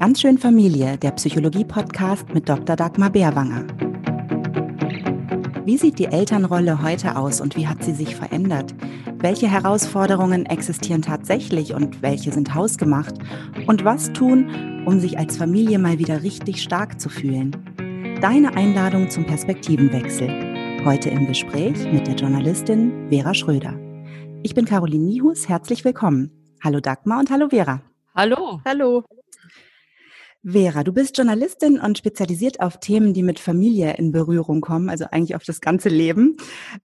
Ganz schön Familie, der Psychologie-Podcast mit Dr. Dagmar Bärwanger. Wie sieht die Elternrolle heute aus und wie hat sie sich verändert? Welche Herausforderungen existieren tatsächlich und welche sind hausgemacht? Und was tun, um sich als Familie mal wieder richtig stark zu fühlen? Deine Einladung zum Perspektivenwechsel. Heute im Gespräch mit der Journalistin Vera Schröder. Ich bin Caroline Nihus, herzlich willkommen. Hallo Dagmar und hallo Vera. Hallo. Hallo. Vera, du bist Journalistin und spezialisiert auf Themen, die mit Familie in Berührung kommen, also eigentlich auf das ganze Leben.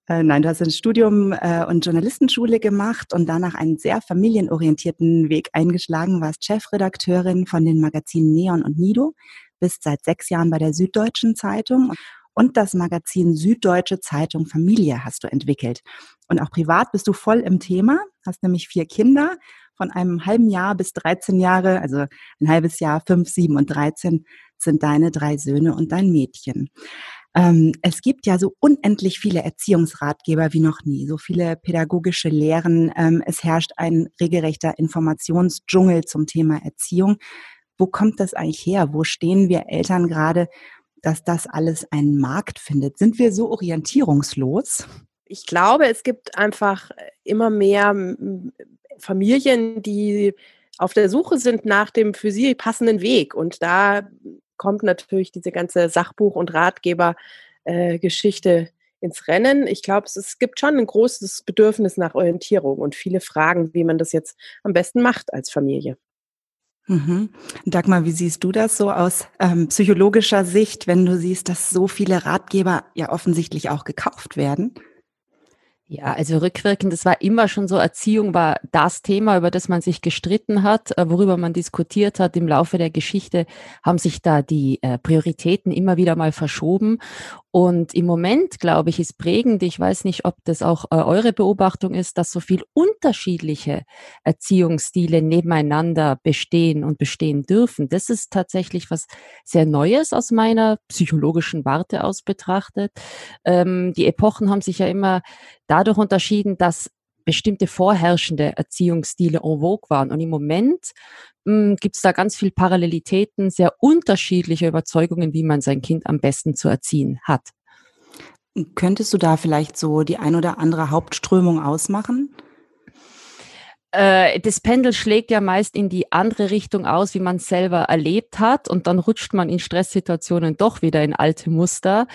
Äh, nein, du hast ein Studium äh, und Journalistenschule gemacht und danach einen sehr familienorientierten Weg eingeschlagen, warst Chefredakteurin von den Magazinen Neon und Nido, bist seit sechs Jahren bei der Süddeutschen Zeitung und das Magazin Süddeutsche Zeitung Familie hast du entwickelt. Und auch privat bist du voll im Thema, hast nämlich vier Kinder von einem halben Jahr bis 13 Jahre, also ein halbes Jahr, fünf, sieben und 13 sind deine drei Söhne und dein Mädchen. Ähm, es gibt ja so unendlich viele Erziehungsratgeber wie noch nie, so viele pädagogische Lehren. Ähm, es herrscht ein regelrechter Informationsdschungel zum Thema Erziehung. Wo kommt das eigentlich her? Wo stehen wir Eltern gerade, dass das alles einen Markt findet? Sind wir so orientierungslos? Ich glaube, es gibt einfach immer mehr Familien, die auf der Suche sind nach dem für sie passenden Weg. Und da kommt natürlich diese ganze Sachbuch- und Ratgeber-Geschichte äh, ins Rennen. Ich glaube, es, es, gibt schon ein großes Bedürfnis nach Orientierung und viele Fragen, wie man das jetzt am besten macht als Familie. Mhm. Dagmar, wie siehst du das so aus ähm, psychologischer Sicht, wenn du siehst, dass so viele Ratgeber ja offensichtlich auch gekauft werden? Ja, also rückwirkend, das war immer schon so, Erziehung war das Thema, über das man sich gestritten hat, äh, worüber man diskutiert hat. Im Laufe der Geschichte haben sich da die äh, Prioritäten immer wieder mal verschoben. Und im Moment, glaube ich, ist prägend, ich weiß nicht, ob das auch äh, eure Beobachtung ist, dass so viel unterschiedliche Erziehungsstile nebeneinander bestehen und bestehen dürfen. Das ist tatsächlich was sehr Neues aus meiner psychologischen Warte aus betrachtet. Ähm, die Epochen haben sich ja immer dadurch unterschieden, dass bestimmte vorherrschende Erziehungsstile en vogue waren. Und im Moment hm, gibt es da ganz viel Parallelitäten, sehr unterschiedliche Überzeugungen, wie man sein Kind am besten zu erziehen hat. Könntest du da vielleicht so die ein oder andere Hauptströmung ausmachen? Äh, das Pendel schlägt ja meist in die andere Richtung aus, wie man es selber erlebt hat, und dann rutscht man in Stresssituationen doch wieder in alte Muster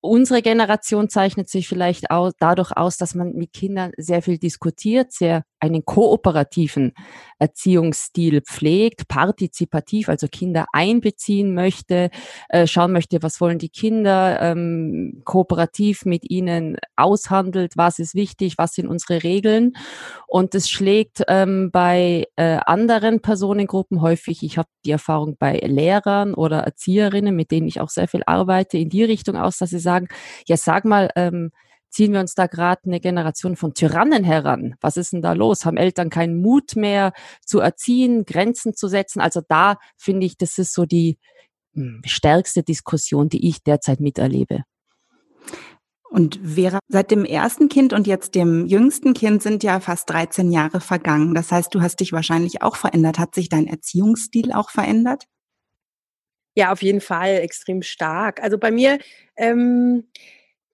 unsere Generation zeichnet sich vielleicht auch dadurch aus, dass man mit Kindern sehr viel diskutiert, sehr einen kooperativen Erziehungsstil pflegt, partizipativ, also Kinder einbeziehen möchte, äh, schauen möchte, was wollen die Kinder, ähm, kooperativ mit ihnen aushandelt, was ist wichtig, was sind unsere Regeln. Und es schlägt ähm, bei äh, anderen Personengruppen häufig, ich habe die Erfahrung bei Lehrern oder Erzieherinnen, mit denen ich auch sehr viel arbeite, in die Richtung aus, dass sie sagen, ja, sag mal, ähm, ziehen wir uns da gerade eine Generation von Tyrannen heran? Was ist denn da los? Haben Eltern keinen Mut mehr zu erziehen, Grenzen zu setzen? Also da finde ich, das ist so die hm, stärkste Diskussion, die ich derzeit miterlebe. Und Vera, seit dem ersten Kind und jetzt dem jüngsten Kind sind ja fast 13 Jahre vergangen. Das heißt, du hast dich wahrscheinlich auch verändert. Hat sich dein Erziehungsstil auch verändert? Ja, auf jeden Fall extrem stark. Also bei mir, ähm,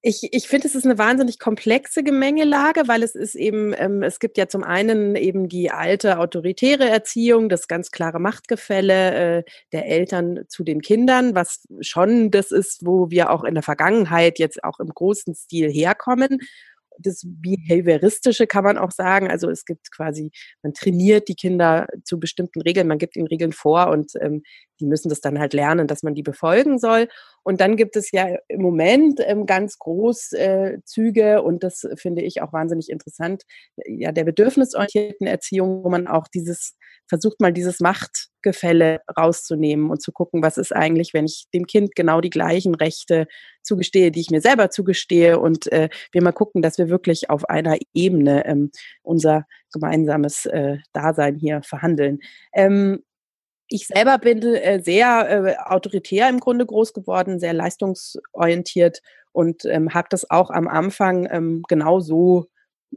ich, ich finde, es ist eine wahnsinnig komplexe Gemengelage, weil es ist eben, ähm, es gibt ja zum einen eben die alte autoritäre Erziehung, das ganz klare Machtgefälle äh, der Eltern zu den Kindern, was schon das ist, wo wir auch in der Vergangenheit jetzt auch im großen Stil herkommen das Behavioristische kann man auch sagen. Also es gibt quasi, man trainiert die Kinder zu bestimmten Regeln, man gibt ihnen Regeln vor und ähm, die müssen das dann halt lernen, dass man die befolgen soll. Und dann gibt es ja im Moment ähm, ganz Großzüge äh, und das finde ich auch wahnsinnig interessant, ja, der bedürfnisorientierten Erziehung, wo man auch dieses, versucht mal dieses Machtgefälle rauszunehmen und zu gucken, was ist eigentlich, wenn ich dem Kind genau die gleichen Rechte zugestehe, die ich mir selber zugestehe und äh, wir mal gucken, dass wir wirklich auf einer Ebene ähm, unser gemeinsames äh, Dasein hier verhandeln. Ähm, ich selber bin äh, sehr äh, autoritär im Grunde groß geworden, sehr leistungsorientiert und ähm, habe das auch am Anfang ähm, genau so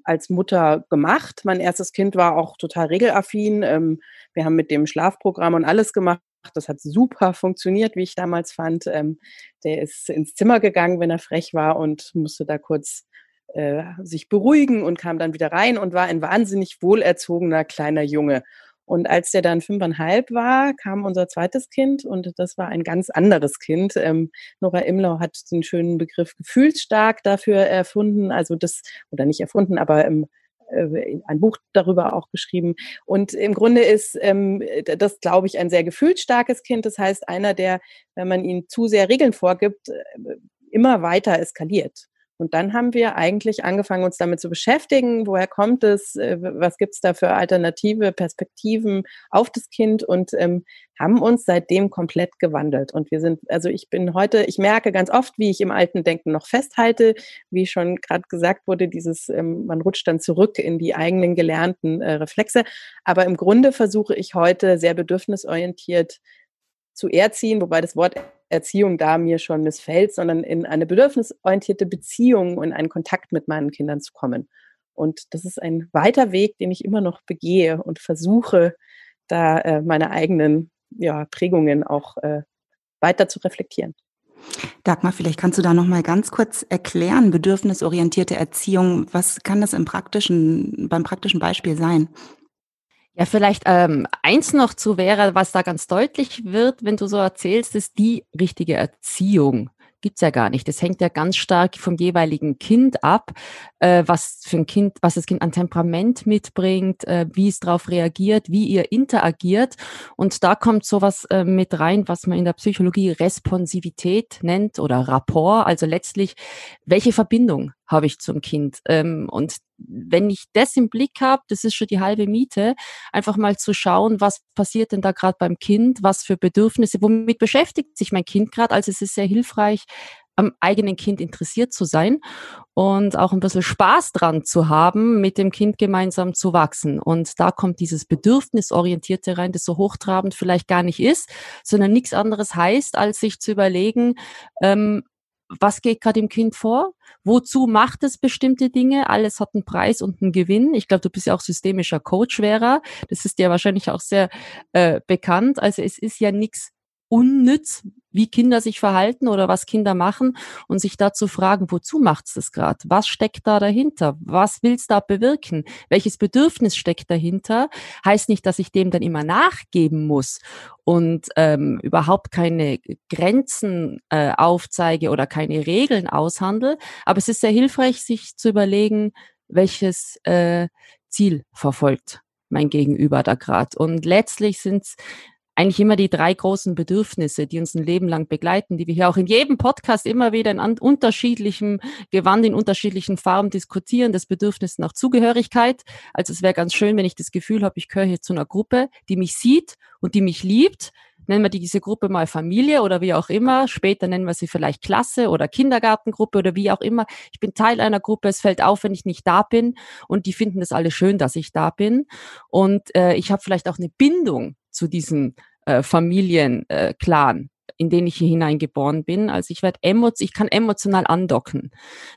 als Mutter gemacht. Mein erstes Kind war auch total regelaffin. Ähm, wir haben mit dem Schlafprogramm und alles gemacht, Das hat super funktioniert, wie ich damals fand. Ähm, der ist ins Zimmer gegangen, wenn er frech war und musste da kurz äh, sich beruhigen und kam dann wieder rein und war ein wahnsinnig wohlerzogener kleiner Junge. Und als der dann fünfeinhalb war, kam unser zweites Kind und das war ein ganz anderes Kind. Ähm, Nora Imlau hat den schönen Begriff gefühlsstark dafür erfunden, also das, oder nicht erfunden, aber ähm, äh, ein Buch darüber auch geschrieben. Und im Grunde ist ähm, das, glaube ich, ein sehr gefühlsstarkes Kind. Das heißt, einer, der, wenn man ihm zu sehr Regeln vorgibt, äh, immer weiter eskaliert. Und dann haben wir eigentlich angefangen, uns damit zu beschäftigen, woher kommt es, äh, was gibt es da für alternative Perspektiven auf das Kind und ähm, haben uns seitdem komplett gewandelt. Und wir sind, also ich bin heute, ich merke ganz oft, wie ich im alten Denken noch festhalte, wie schon gerade gesagt wurde, dieses, ähm, man rutscht dann zurück in die eigenen gelernten äh, Reflexe. Aber im Grunde versuche ich heute sehr bedürfnisorientiert zu erziehen, wobei das Wort Erziehung da mir schon missfällt, sondern in eine bedürfnisorientierte Beziehung und einen Kontakt mit meinen Kindern zu kommen. Und das ist ein weiter Weg, den ich immer noch begehe und versuche, da äh, meine eigenen ja, Prägungen auch äh, weiter zu reflektieren. Dagmar, vielleicht kannst du da noch mal ganz kurz erklären, bedürfnisorientierte Erziehung, was kann das im praktischen, beim praktischen Beispiel sein? Ja, vielleicht ähm, eins noch zu wäre, was da ganz deutlich wird, wenn du so erzählst, ist die richtige Erziehung gibt's ja gar nicht. Das hängt ja ganz stark vom jeweiligen Kind ab, äh, was für ein Kind, was das Kind an Temperament mitbringt, äh, wie es darauf reagiert, wie ihr interagiert. Und da kommt sowas äh, mit rein, was man in der Psychologie Responsivität nennt oder Rapport. Also letztlich, welche Verbindung habe ich zum Kind? Ähm, und wenn ich das im Blick habe, das ist schon die halbe Miete, einfach mal zu schauen, was passiert denn da gerade beim Kind, was für Bedürfnisse, womit beschäftigt sich mein Kind gerade. Also es ist sehr hilfreich, am eigenen Kind interessiert zu sein und auch ein bisschen Spaß dran zu haben, mit dem Kind gemeinsam zu wachsen. Und da kommt dieses Bedürfnisorientierte rein, das so hochtrabend vielleicht gar nicht ist, sondern nichts anderes heißt, als sich zu überlegen, ähm, was geht gerade im Kind vor? Wozu macht es bestimmte Dinge? Alles hat einen Preis und einen Gewinn. Ich glaube, du bist ja auch systemischer Coach, Vera. Das ist dir wahrscheinlich auch sehr äh, bekannt. Also es ist ja nichts unnütz, wie Kinder sich verhalten oder was Kinder machen und sich dazu fragen, wozu macht's das gerade? Was steckt da dahinter? Was willst da bewirken? Welches Bedürfnis steckt dahinter? Heißt nicht, dass ich dem dann immer nachgeben muss und ähm, überhaupt keine Grenzen äh, aufzeige oder keine Regeln aushandle, aber es ist sehr hilfreich, sich zu überlegen, welches äh, Ziel verfolgt mein Gegenüber da gerade. Und letztlich sind es eigentlich immer die drei großen Bedürfnisse, die uns ein Leben lang begleiten, die wir hier auch in jedem Podcast immer wieder in unterschiedlichem Gewand, in unterschiedlichen Farben diskutieren. Das Bedürfnis nach Zugehörigkeit. Also es wäre ganz schön, wenn ich das Gefühl habe, ich gehöre hier zu einer Gruppe, die mich sieht und die mich liebt. Nennen wir diese Gruppe mal Familie oder wie auch immer. Später nennen wir sie vielleicht Klasse oder Kindergartengruppe oder wie auch immer. Ich bin Teil einer Gruppe. Es fällt auf, wenn ich nicht da bin. Und die finden das alle schön, dass ich da bin. Und äh, ich habe vielleicht auch eine Bindung zu diesem äh, Familienclan, äh, in den ich hier hineingeboren bin. Also ich werde emotion, ich kann emotional andocken.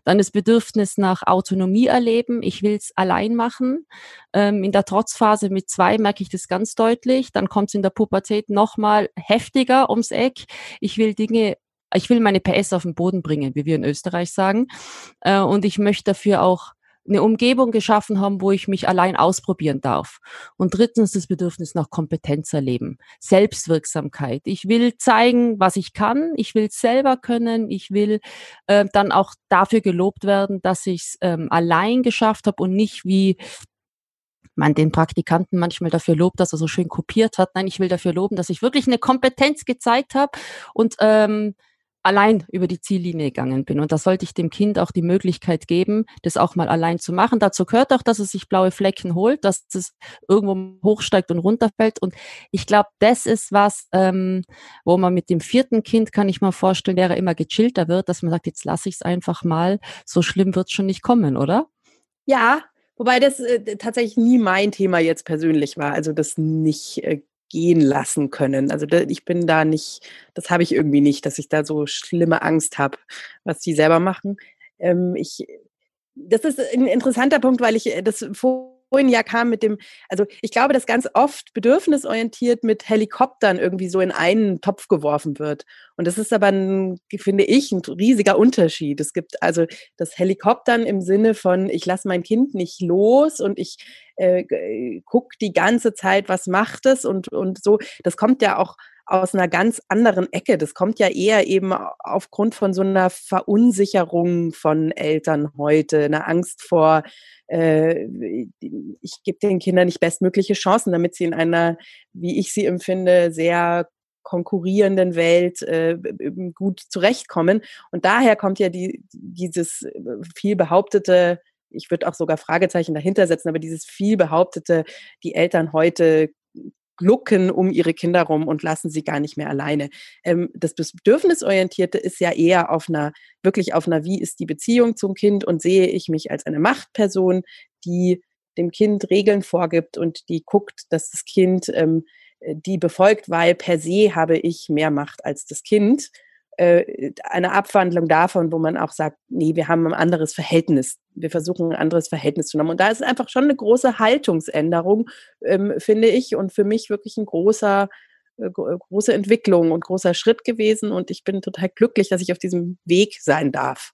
Dann das Bedürfnis nach Autonomie erleben. Ich will es allein machen. Ähm, in der Trotzphase mit zwei merke ich das ganz deutlich. Dann kommt es in der Pubertät nochmal heftiger ums Eck. Ich will Dinge ich will meine PS auf den Boden bringen, wie wir in Österreich sagen. Äh, und ich möchte dafür auch eine Umgebung geschaffen haben, wo ich mich allein ausprobieren darf. Und drittens das Bedürfnis nach Kompetenz erleben, Selbstwirksamkeit. Ich will zeigen, was ich kann. Ich will selber können. Ich will äh, dann auch dafür gelobt werden, dass ich es ähm, allein geschafft habe und nicht wie man den Praktikanten manchmal dafür lobt, dass er so schön kopiert hat. Nein, ich will dafür loben, dass ich wirklich eine Kompetenz gezeigt habe und ähm, allein über die Ziellinie gegangen bin. Und da sollte ich dem Kind auch die Möglichkeit geben, das auch mal allein zu machen. Dazu gehört auch, dass es sich blaue Flecken holt, dass es irgendwo hochsteigt und runterfällt. Und ich glaube, das ist was, ähm, wo man mit dem vierten Kind, kann ich mir vorstellen, wäre immer gechillter wird, dass man sagt, jetzt lasse ich es einfach mal. So schlimm wird schon nicht kommen, oder? Ja, Wobei das äh, tatsächlich nie mein Thema jetzt persönlich war. Also das nicht äh, gehen lassen können. Also ich bin da nicht, das habe ich irgendwie nicht, dass ich da so schlimme Angst habe, was die selber machen. Ähm, ich, das ist ein interessanter Punkt, weil ich äh, das vor ja kam mit dem, also ich glaube, dass ganz oft bedürfnisorientiert mit Helikoptern irgendwie so in einen Topf geworfen wird. Und das ist aber, ein, finde ich, ein riesiger Unterschied. Es gibt also das Helikoptern im Sinne von, ich lasse mein Kind nicht los und ich äh, gucke die ganze Zeit, was macht es und, und so. Das kommt ja auch aus einer ganz anderen Ecke. Das kommt ja eher eben aufgrund von so einer Verunsicherung von Eltern heute, einer Angst vor, äh, ich gebe den Kindern nicht bestmögliche Chancen, damit sie in einer, wie ich sie empfinde, sehr konkurrierenden Welt äh, gut zurechtkommen. Und daher kommt ja die, dieses viel behauptete, ich würde auch sogar Fragezeichen dahinter setzen, aber dieses viel behauptete, die Eltern heute glucken um ihre Kinder rum und lassen sie gar nicht mehr alleine. Ähm, das Bedürfnisorientierte ist ja eher auf einer, wirklich auf einer, wie ist die Beziehung zum Kind und sehe ich mich als eine Machtperson, die dem Kind Regeln vorgibt und die guckt, dass das Kind ähm, die befolgt, weil per se habe ich mehr Macht als das Kind äh, eine Abwandlung davon, wo man auch sagt, nee, wir haben ein anderes Verhältnis. Wir versuchen ein anderes Verhältnis zu haben. Und da ist einfach schon eine große Haltungsänderung, ähm, finde ich, und für mich wirklich ein großer, äh, große Entwicklung und großer Schritt gewesen. Und ich bin total glücklich, dass ich auf diesem Weg sein darf.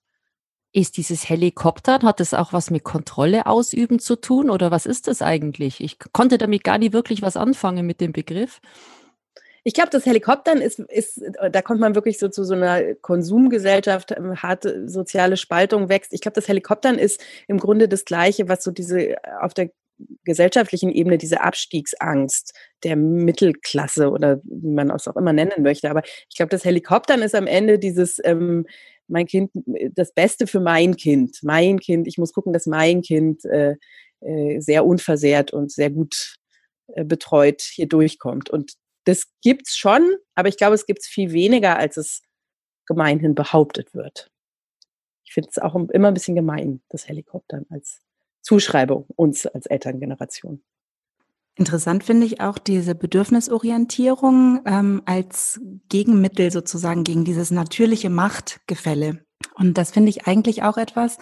Ist dieses Helikopter, hat das auch was mit Kontrolle ausüben zu tun oder was ist das eigentlich? Ich konnte damit gar nicht wirklich was anfangen mit dem Begriff. Ich glaube, das Helikoptern ist, ist, da kommt man wirklich so zu so einer Konsumgesellschaft, ähm, harte soziale Spaltung wächst. Ich glaube, das Helikoptern ist im Grunde das Gleiche, was so diese auf der gesellschaftlichen Ebene diese Abstiegsangst der Mittelklasse oder wie man es auch immer nennen möchte. Aber ich glaube, das Helikoptern ist am Ende dieses, ähm, mein Kind, das Beste für mein Kind. Mein Kind, ich muss gucken, dass mein Kind äh, äh, sehr unversehrt und sehr gut äh, betreut hier durchkommt. Und das gibt's schon, aber ich glaube, es gibt es viel weniger, als es gemeinhin behauptet wird. Ich finde es auch immer ein bisschen gemein, das Helikoptern als Zuschreibung uns als Elterngeneration. Interessant finde ich auch diese Bedürfnisorientierung ähm, als Gegenmittel sozusagen gegen dieses natürliche Machtgefälle. Und das finde ich eigentlich auch etwas,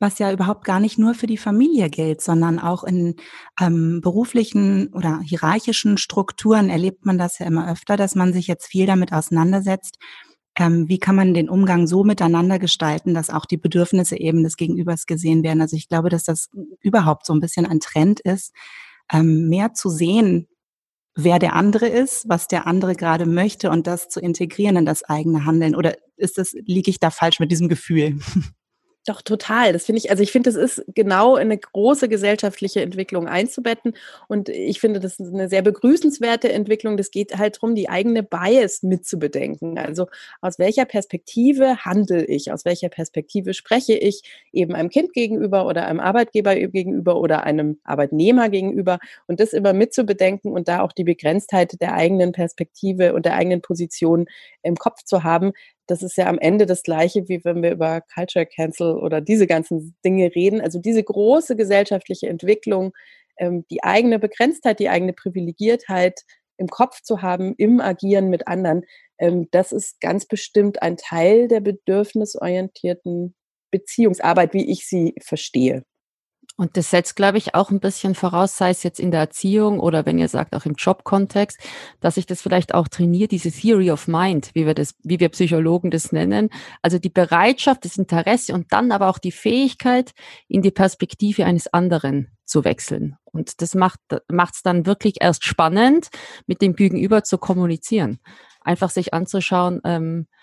was ja überhaupt gar nicht nur für die Familie gilt, sondern auch in ähm, beruflichen oder hierarchischen Strukturen erlebt man das ja immer öfter, dass man sich jetzt viel damit auseinandersetzt, ähm, wie kann man den Umgang so miteinander gestalten, dass auch die Bedürfnisse eben des Gegenübers gesehen werden. Also ich glaube, dass das überhaupt so ein bisschen ein Trend ist, ähm, mehr zu sehen, wer der andere ist, was der andere gerade möchte und das zu integrieren in das eigene Handeln. Oder ist das, liege ich da falsch mit diesem Gefühl? Doch, total. Das finde ich, also ich finde, das ist genau eine große gesellschaftliche Entwicklung einzubetten. Und ich finde, das ist eine sehr begrüßenswerte Entwicklung. Das geht halt darum, die eigene Bias mitzubedenken. Also aus welcher Perspektive handle ich? Aus welcher Perspektive spreche ich eben einem Kind gegenüber oder einem Arbeitgeber gegenüber oder einem Arbeitnehmer gegenüber? Und das immer mitzubedenken und da auch die Begrenztheit der eigenen Perspektive und der eigenen Position im Kopf zu haben, das ist ja am Ende das Gleiche, wie wenn wir über Culture Cancel oder diese ganzen Dinge reden. Also diese große gesellschaftliche Entwicklung, ähm, die eigene Begrenztheit, die eigene Privilegiertheit im Kopf zu haben, im Agieren mit anderen, ähm, das ist ganz bestimmt ein Teil der bedürfnisorientierten Beziehungsarbeit, wie ich sie verstehe. Und das setzt, glaube ich, auch ein bisschen voraus, sei es jetzt in der Erziehung oder wenn ihr sagt, auch im Jobkontext, dass ich das vielleicht auch trainiere, diese Theory of Mind, wie wir das, wie wir Psychologen das nennen. Also die Bereitschaft, das Interesse und dann aber auch die Fähigkeit, in die Perspektive eines anderen zu wechseln. Und das macht es dann wirklich erst spannend, mit dem Gegenüber zu kommunizieren. Einfach sich anzuschauen, ähm, äh,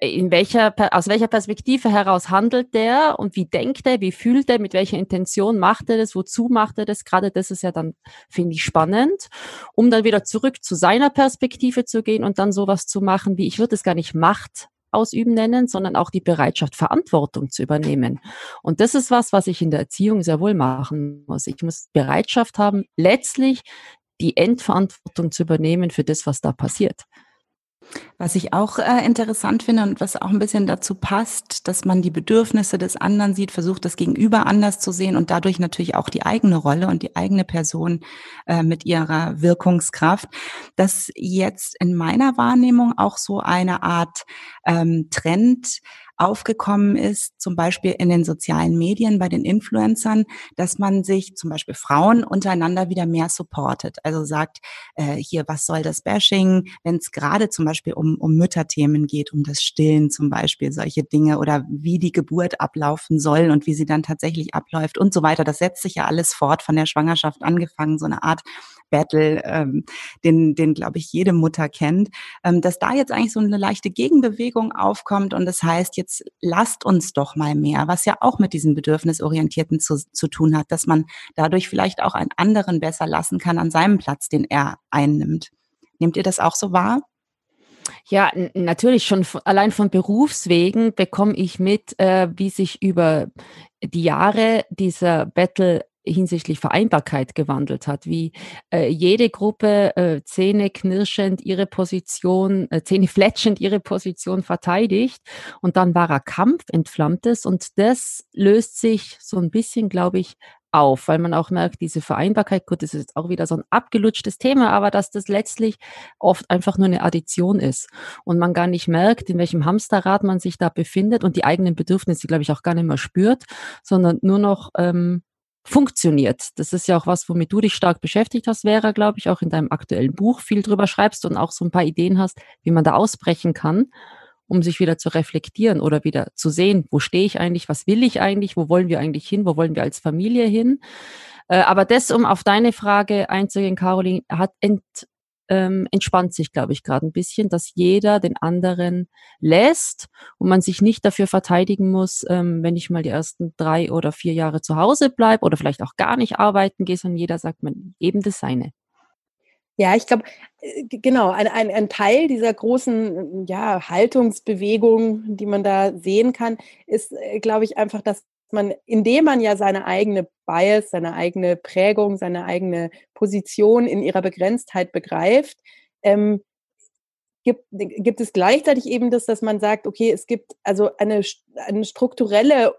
in welcher, aus welcher Perspektive heraus handelt der und wie denkt er, wie fühlt er, mit welcher Intention macht er das, wozu macht er das? Gerade das ist ja dann, finde ich, spannend, um dann wieder zurück zu seiner Perspektive zu gehen und dann sowas zu machen, wie ich würde es gar nicht Macht ausüben nennen, sondern auch die Bereitschaft, Verantwortung zu übernehmen. Und das ist was, was ich in der Erziehung sehr wohl machen muss. Ich muss Bereitschaft haben, letztlich die Endverantwortung zu übernehmen für das, was da passiert. Was ich auch äh, interessant finde und was auch ein bisschen dazu passt, dass man die Bedürfnisse des anderen sieht, versucht das Gegenüber anders zu sehen und dadurch natürlich auch die eigene Rolle und die eigene Person äh, mit ihrer Wirkungskraft, dass jetzt in meiner Wahrnehmung auch so eine Art ähm, Trend aufgekommen ist, zum Beispiel in den sozialen Medien bei den Influencern, dass man sich zum Beispiel Frauen untereinander wieder mehr supportet. Also sagt, äh, hier, was soll das Bashing, wenn es gerade zum Beispiel um, um Mütterthemen geht, um das Stillen zum Beispiel, solche Dinge oder wie die Geburt ablaufen soll und wie sie dann tatsächlich abläuft und so weiter. Das setzt sich ja alles fort von der Schwangerschaft angefangen, so eine Art Battle, ähm, den, den glaube ich, jede Mutter kennt, ähm, dass da jetzt eigentlich so eine leichte Gegenbewegung aufkommt und das heißt, jetzt lasst uns doch mal mehr, was ja auch mit diesem Bedürfnisorientierten zu, zu tun hat, dass man dadurch vielleicht auch einen anderen besser lassen kann an seinem Platz, den er einnimmt. Nehmt ihr das auch so wahr? Ja, natürlich schon allein von Berufswegen bekomme ich mit, äh, wie sich über die Jahre dieser Battle hinsichtlich Vereinbarkeit gewandelt hat, wie äh, jede Gruppe äh, Zähne knirschend ihre Position, äh, Zähne fletschend ihre Position verteidigt und dann war er Kampf, entflammtes und das löst sich so ein bisschen, glaube ich, auf, weil man auch merkt, diese Vereinbarkeit, gut, das ist jetzt auch wieder so ein abgelutschtes Thema, aber dass das letztlich oft einfach nur eine Addition ist und man gar nicht merkt, in welchem Hamsterrad man sich da befindet und die eigenen Bedürfnisse, glaube ich, auch gar nicht mehr spürt, sondern nur noch ähm, funktioniert. Das ist ja auch was, womit du dich stark beschäftigt hast, Vera, glaube ich, auch in deinem aktuellen Buch viel drüber schreibst und auch so ein paar Ideen hast, wie man da ausbrechen kann, um sich wieder zu reflektieren oder wieder zu sehen, wo stehe ich eigentlich, was will ich eigentlich, wo wollen wir eigentlich hin, wo wollen wir als Familie hin. Äh, aber das, um auf deine Frage einzugehen, Caroline, hat ent, ähm, entspannt sich, glaube ich, gerade ein bisschen, dass jeder den anderen lässt und man sich nicht dafür verteidigen muss, ähm, wenn ich mal die ersten drei oder vier Jahre zu Hause bleibe oder vielleicht auch gar nicht arbeiten gehe, sondern jeder sagt man eben das seine. Ja, ich glaube, äh, genau, ein, ein, ein Teil dieser großen ja, Haltungsbewegung, die man da sehen kann, ist, äh, glaube ich, einfach, dass man, indem man ja seine eigene Bias, seine eigene Prägung, seine eigene Position in ihrer Begrenztheit begreift, ähm, gibt, gibt es gleichzeitig eben das, dass man sagt, okay, es gibt also eine, eine strukturelle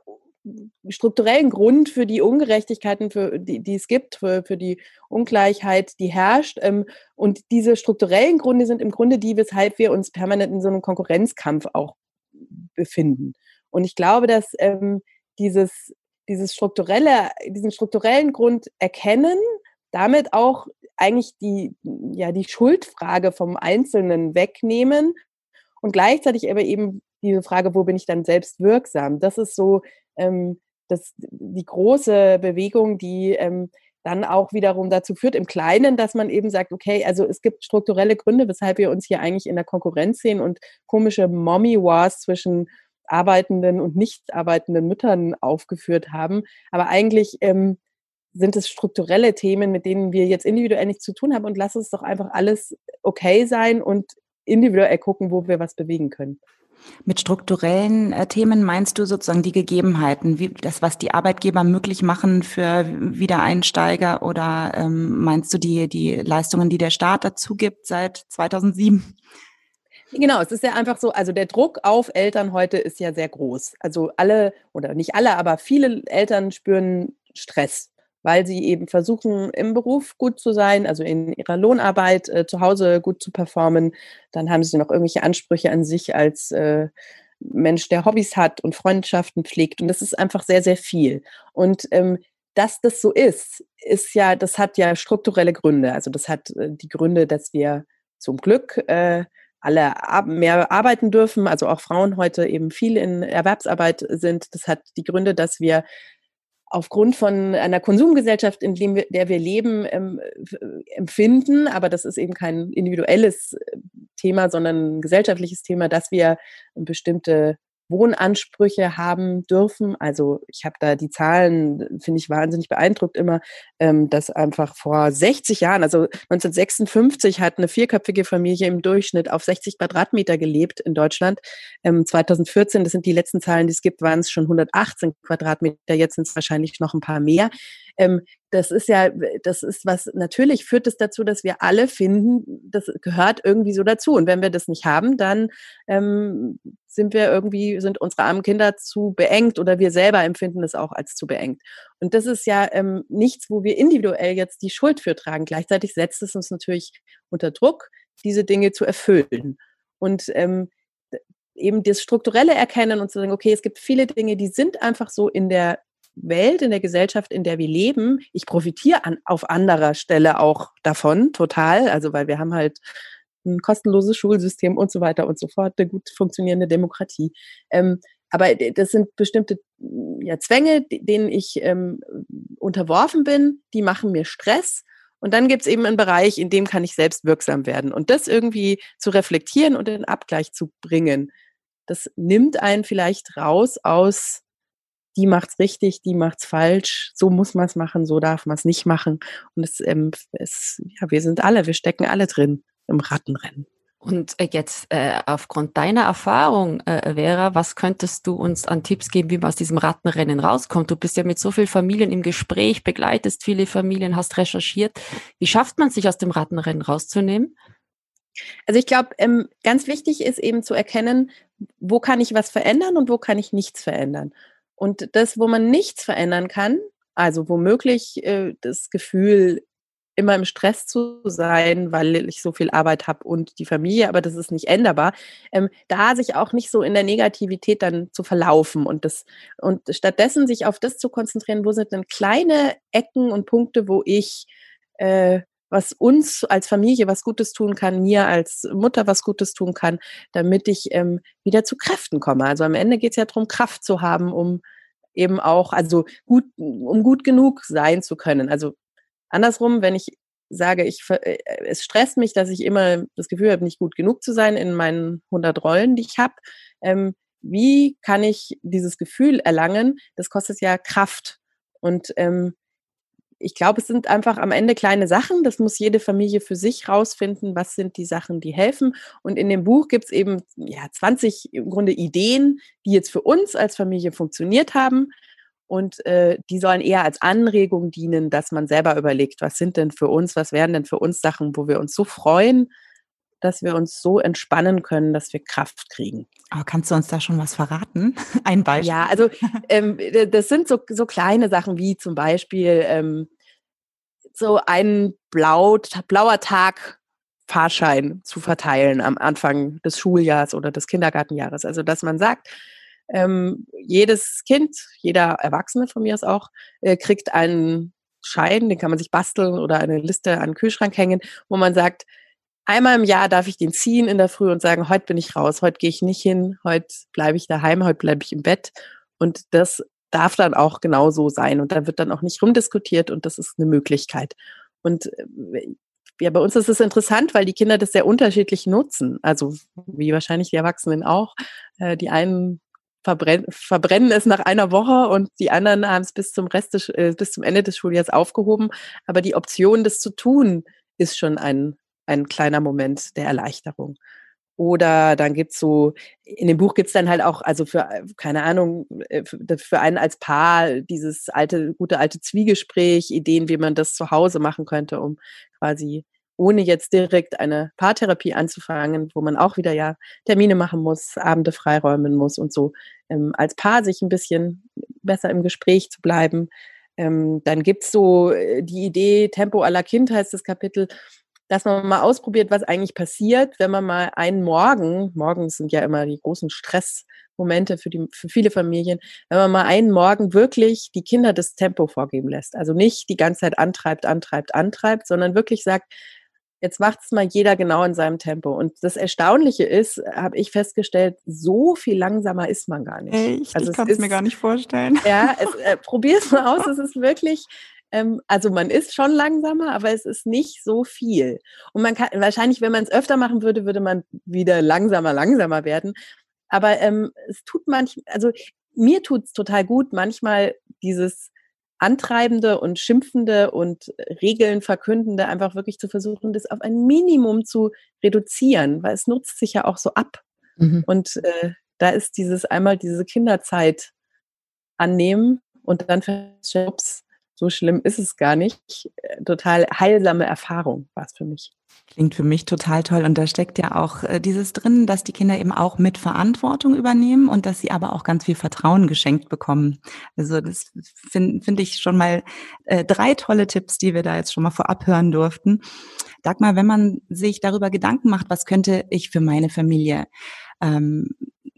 strukturellen Grund für die Ungerechtigkeiten, für die, die es gibt, für, für die Ungleichheit, die herrscht. Ähm, und diese strukturellen Gründe sind im Grunde die, weshalb wir uns permanent in so einem Konkurrenzkampf auch befinden. Und ich glaube, dass ähm, dieses, dieses strukturelle, diesen strukturellen Grund erkennen, damit auch eigentlich die, ja, die Schuldfrage vom Einzelnen wegnehmen und gleichzeitig aber eben diese Frage, wo bin ich dann selbst wirksam? Das ist so das, die große Bewegung, die ähm, dann auch wiederum dazu führt, im Kleinen, dass man eben sagt, okay, also es gibt strukturelle Gründe, weshalb wir uns hier eigentlich in der Konkurrenz sehen und komische Mommy-Wars zwischen arbeitenden und nicht arbeitenden Müttern aufgeführt haben. Aber eigentlich ähm, sind es strukturelle Themen, mit denen wir jetzt individuell nichts zu tun haben und lass es doch einfach alles okay sein und individuell gucken, wo wir was bewegen können. Mit strukturellen äh, Themen meinst du sozusagen die Gegebenheiten, wie das, was die Arbeitgeber möglich machen für Wiedereinsteiger oder ähm, meinst du die, die Leistungen, die der Staat dazu gibt seit 2007? Genau, es ist ja einfach so, also der Druck auf Eltern heute ist ja sehr groß. Also alle oder nicht alle, aber viele Eltern spüren Stress, weil sie eben versuchen, im Beruf gut zu sein, also in ihrer Lohnarbeit äh, zu Hause gut zu performen. Dann haben sie noch irgendwelche Ansprüche an sich als äh, Mensch, der Hobbys hat und Freundschaften pflegt. Und das ist einfach sehr, sehr viel. Und ähm, dass das so ist, ist ja, das hat ja strukturelle Gründe. Also das hat äh, die Gründe, dass wir zum Glück äh, alle mehr arbeiten dürfen, also auch Frauen heute eben viel in Erwerbsarbeit sind. Das hat die Gründe, dass wir aufgrund von einer Konsumgesellschaft, in dem wir, der wir leben, ähm, empfinden, aber das ist eben kein individuelles äh, Thema, sondern ein gesellschaftliches Thema, dass wir bestimmte Wohnansprüche haben dürfen. Also ich habe da die Zahlen, finde ich wahnsinnig beeindruckt immer, ähm, dass einfach vor 60 Jahren, also 1956 hat eine vierköpfige Familie im Durchschnitt auf 60 Quadratmeter gelebt in Deutschland. Ähm, 2014, das sind die letzten Zahlen, die es gibt, waren es schon 118 Quadratmeter, jetzt sind es wahrscheinlich noch ein paar mehr. Ähm, das ist ja, das ist was, natürlich führt es das dazu, dass wir alle finden, das gehört irgendwie so dazu. Und wenn wir das nicht haben, dann ähm, sind wir irgendwie, sind unsere armen Kinder zu beengt oder wir selber empfinden es auch als zu beengt. Und das ist ja ähm, nichts, wo wir individuell jetzt die Schuld für tragen. Gleichzeitig setzt es uns natürlich unter Druck, diese Dinge zu erfüllen. Und ähm, eben das Strukturelle erkennen und zu sagen, okay, es gibt viele Dinge, die sind einfach so in der Welt, in der Gesellschaft, in der wir leben. Ich profitiere an, auf anderer Stelle auch davon, total. Also, weil wir haben halt ein kostenloses Schulsystem und so weiter und so fort, eine gut funktionierende Demokratie. Ähm, aber das sind bestimmte ja, Zwänge, denen ich ähm, unterworfen bin, die machen mir Stress. Und dann gibt es eben einen Bereich, in dem kann ich selbst wirksam werden. Und das irgendwie zu reflektieren und in Abgleich zu bringen, das nimmt einen vielleicht raus aus, die macht's richtig, die macht's falsch, so muss man es machen, so darf man es nicht machen. Und es, ähm, es, ja, wir sind alle, wir stecken alle drin im Rattenrennen. Und äh, jetzt äh, aufgrund deiner Erfahrung, äh, Vera, was könntest du uns an Tipps geben, wie man aus diesem Rattenrennen rauskommt? Du bist ja mit so vielen Familien im Gespräch, begleitest viele Familien, hast recherchiert. Wie schafft man sich aus dem Rattenrennen rauszunehmen? Also ich glaube, ähm, ganz wichtig ist eben zu erkennen, wo kann ich was verändern und wo kann ich nichts verändern. Und das, wo man nichts verändern kann, also womöglich äh, das Gefühl, immer im Stress zu sein, weil ich so viel Arbeit habe und die Familie, aber das ist nicht änderbar, ähm, da sich auch nicht so in der Negativität dann zu verlaufen und das und stattdessen sich auf das zu konzentrieren, wo sind denn kleine Ecken und Punkte, wo ich äh, was uns als Familie was Gutes tun kann, mir als Mutter was Gutes tun kann, damit ich ähm, wieder zu Kräften komme. Also am Ende geht es ja darum, Kraft zu haben, um eben auch, also gut, um gut genug sein zu können. Also andersrum, wenn ich sage, ich, äh, es stresst mich, dass ich immer das Gefühl habe, nicht gut genug zu sein in meinen 100 Rollen, die ich habe. Ähm, wie kann ich dieses Gefühl erlangen? Das kostet ja Kraft. Und ähm, ich glaube, es sind einfach am Ende kleine Sachen. Das muss jede Familie für sich rausfinden. Was sind die Sachen, die helfen? Und in dem Buch gibt es eben ja, 20 im Grunde Ideen, die jetzt für uns als Familie funktioniert haben. Und äh, die sollen eher als Anregung dienen, dass man selber überlegt, was sind denn für uns, was wären denn für uns Sachen, wo wir uns so freuen, dass wir uns so entspannen können, dass wir Kraft kriegen. Aber kannst du uns da schon was verraten? Ein Beispiel. Ja, also ähm, das sind so, so kleine Sachen wie zum Beispiel ähm, so ein Blau, blauer Tag Fahrschein zu verteilen am Anfang des Schuljahres oder des Kindergartenjahres. Also dass man sagt, ähm, jedes Kind, jeder Erwachsene von mir aus auch, äh, kriegt einen Schein, den kann man sich basteln oder eine Liste an den Kühlschrank hängen, wo man sagt, einmal im Jahr darf ich den ziehen in der Früh und sagen, heute bin ich raus, heute gehe ich nicht hin, heute bleibe ich daheim, heute bleibe ich im Bett. Und das darf dann auch genau so sein. Und da wird dann auch nicht rumdiskutiert und das ist eine Möglichkeit. Und äh, ja, bei uns ist es interessant, weil die Kinder das sehr unterschiedlich nutzen. Also wie wahrscheinlich die Erwachsenen auch. Äh, die einen verbrennen, verbrennen es nach einer Woche und die anderen haben es bis zum Rest des, äh, bis zum Ende des Schuljahres aufgehoben. Aber die Option, das zu tun, ist schon ein, ein kleiner Moment der Erleichterung. Oder dann gibt's so, in dem Buch gibt's dann halt auch, also für, keine Ahnung, äh, für einen als Paar dieses alte, gute alte Zwiegespräch, Ideen, wie man das zu Hause machen könnte, um quasi ohne jetzt direkt eine Paartherapie anzufangen, wo man auch wieder ja Termine machen muss, Abende freiräumen muss und so, ähm, als Paar sich ein bisschen besser im Gespräch zu bleiben. Ähm, dann gibt's so äh, die Idee, Tempo aller Kind heißt das Kapitel, dass man mal ausprobiert, was eigentlich passiert, wenn man mal einen Morgen, morgens sind ja immer die großen Stressmomente für, die, für viele Familien, wenn man mal einen Morgen wirklich die Kinder das Tempo vorgeben lässt. Also nicht die ganze Zeit antreibt, antreibt, antreibt, sondern wirklich sagt, Jetzt macht es mal jeder genau in seinem Tempo. Und das Erstaunliche ist, habe ich festgestellt, so viel langsamer ist man gar nicht. Echt? Also ich kann es mir gar nicht vorstellen. Ja, äh, probier es mal aus. Es ist wirklich, ähm, also man ist schon langsamer, aber es ist nicht so viel. Und man kann, wahrscheinlich, wenn man es öfter machen würde, würde man wieder langsamer, langsamer werden. Aber ähm, es tut manchmal, also mir tut es total gut, manchmal dieses Antreibende und Schimpfende und Regeln verkündende einfach wirklich zu versuchen, das auf ein Minimum zu reduzieren, weil es nutzt sich ja auch so ab. Mhm. Und äh, da ist dieses einmal diese Kinderzeit annehmen und dann feststellen, ups, so schlimm ist es gar nicht. Total heilsame Erfahrung war es für mich. Klingt für mich total toll. Und da steckt ja auch äh, dieses drin, dass die Kinder eben auch mit Verantwortung übernehmen und dass sie aber auch ganz viel Vertrauen geschenkt bekommen. Also das finde find ich schon mal äh, drei tolle Tipps, die wir da jetzt schon mal vorab hören durften. Dagmar, wenn man sich darüber Gedanken macht, was könnte ich für meine Familie ähm,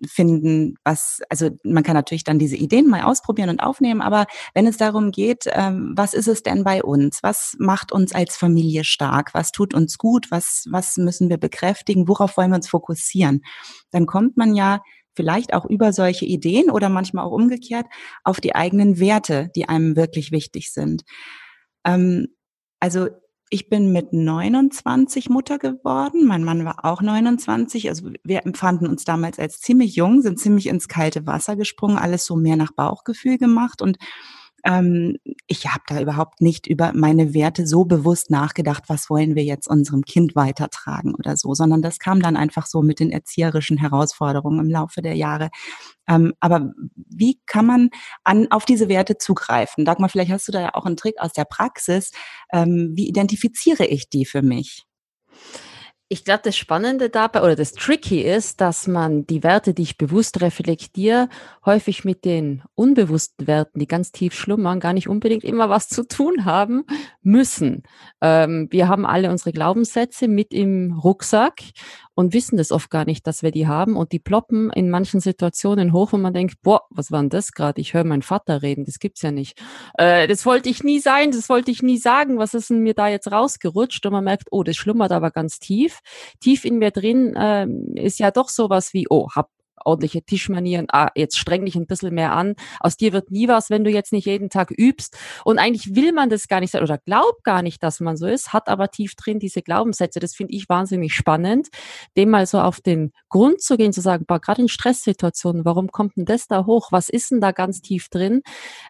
finden, was, also man kann natürlich dann diese Ideen mal ausprobieren und aufnehmen, aber wenn es darum geht, ähm, was ist es denn bei uns? Was macht uns als Familie stark? Was tut uns gut? Was, was müssen wir bekräftigen? Worauf wollen wir uns fokussieren? Dann kommt man ja vielleicht auch über solche Ideen oder manchmal auch umgekehrt auf die eigenen Werte, die einem wirklich wichtig sind. Ähm, also ich bin mit 29 Mutter geworden. Mein Mann war auch 29. Also wir empfanden uns damals als ziemlich jung, sind ziemlich ins kalte Wasser gesprungen, alles so mehr nach Bauchgefühl gemacht und ähm, ich habe da überhaupt nicht über meine Werte so bewusst nachgedacht, was wollen wir jetzt unserem Kind weitertragen oder so, sondern das kam dann einfach so mit den erzieherischen Herausforderungen im Laufe der Jahre. Ähm, aber wie kann man an, auf diese Werte zugreifen? Dagmar, vielleicht hast du da ja auch einen Trick aus der Praxis. Ähm, wie identifiziere ich die für mich? Ich glaube, das Spannende dabei oder das Tricky ist, dass man die Werte, die ich bewusst reflektiere, häufig mit den unbewussten Werten, die ganz tief schlummern, gar nicht unbedingt immer was zu tun haben müssen. Ähm, wir haben alle unsere Glaubenssätze mit im Rucksack und wissen das oft gar nicht, dass wir die haben und die ploppen in manchen Situationen hoch und man denkt, boah, was war denn das gerade? Ich höre meinen Vater reden, das gibt's ja nicht. Äh, das wollte ich nie sein, das wollte ich nie sagen, was ist denn mir da jetzt rausgerutscht? Und man merkt, oh, das schlummert aber ganz tief. Tief in mir drin äh, ist ja doch sowas wie, oh, hab ordentliche Tischmanieren, ah, jetzt streng dich ein bisschen mehr an. Aus dir wird nie was, wenn du jetzt nicht jeden Tag übst. Und eigentlich will man das gar nicht sein oder glaubt gar nicht, dass man so ist, hat aber tief drin diese Glaubenssätze. Das finde ich wahnsinnig spannend, dem mal so auf den Grund zu gehen, zu sagen, gerade in Stresssituationen, warum kommt denn das da hoch? Was ist denn da ganz tief drin?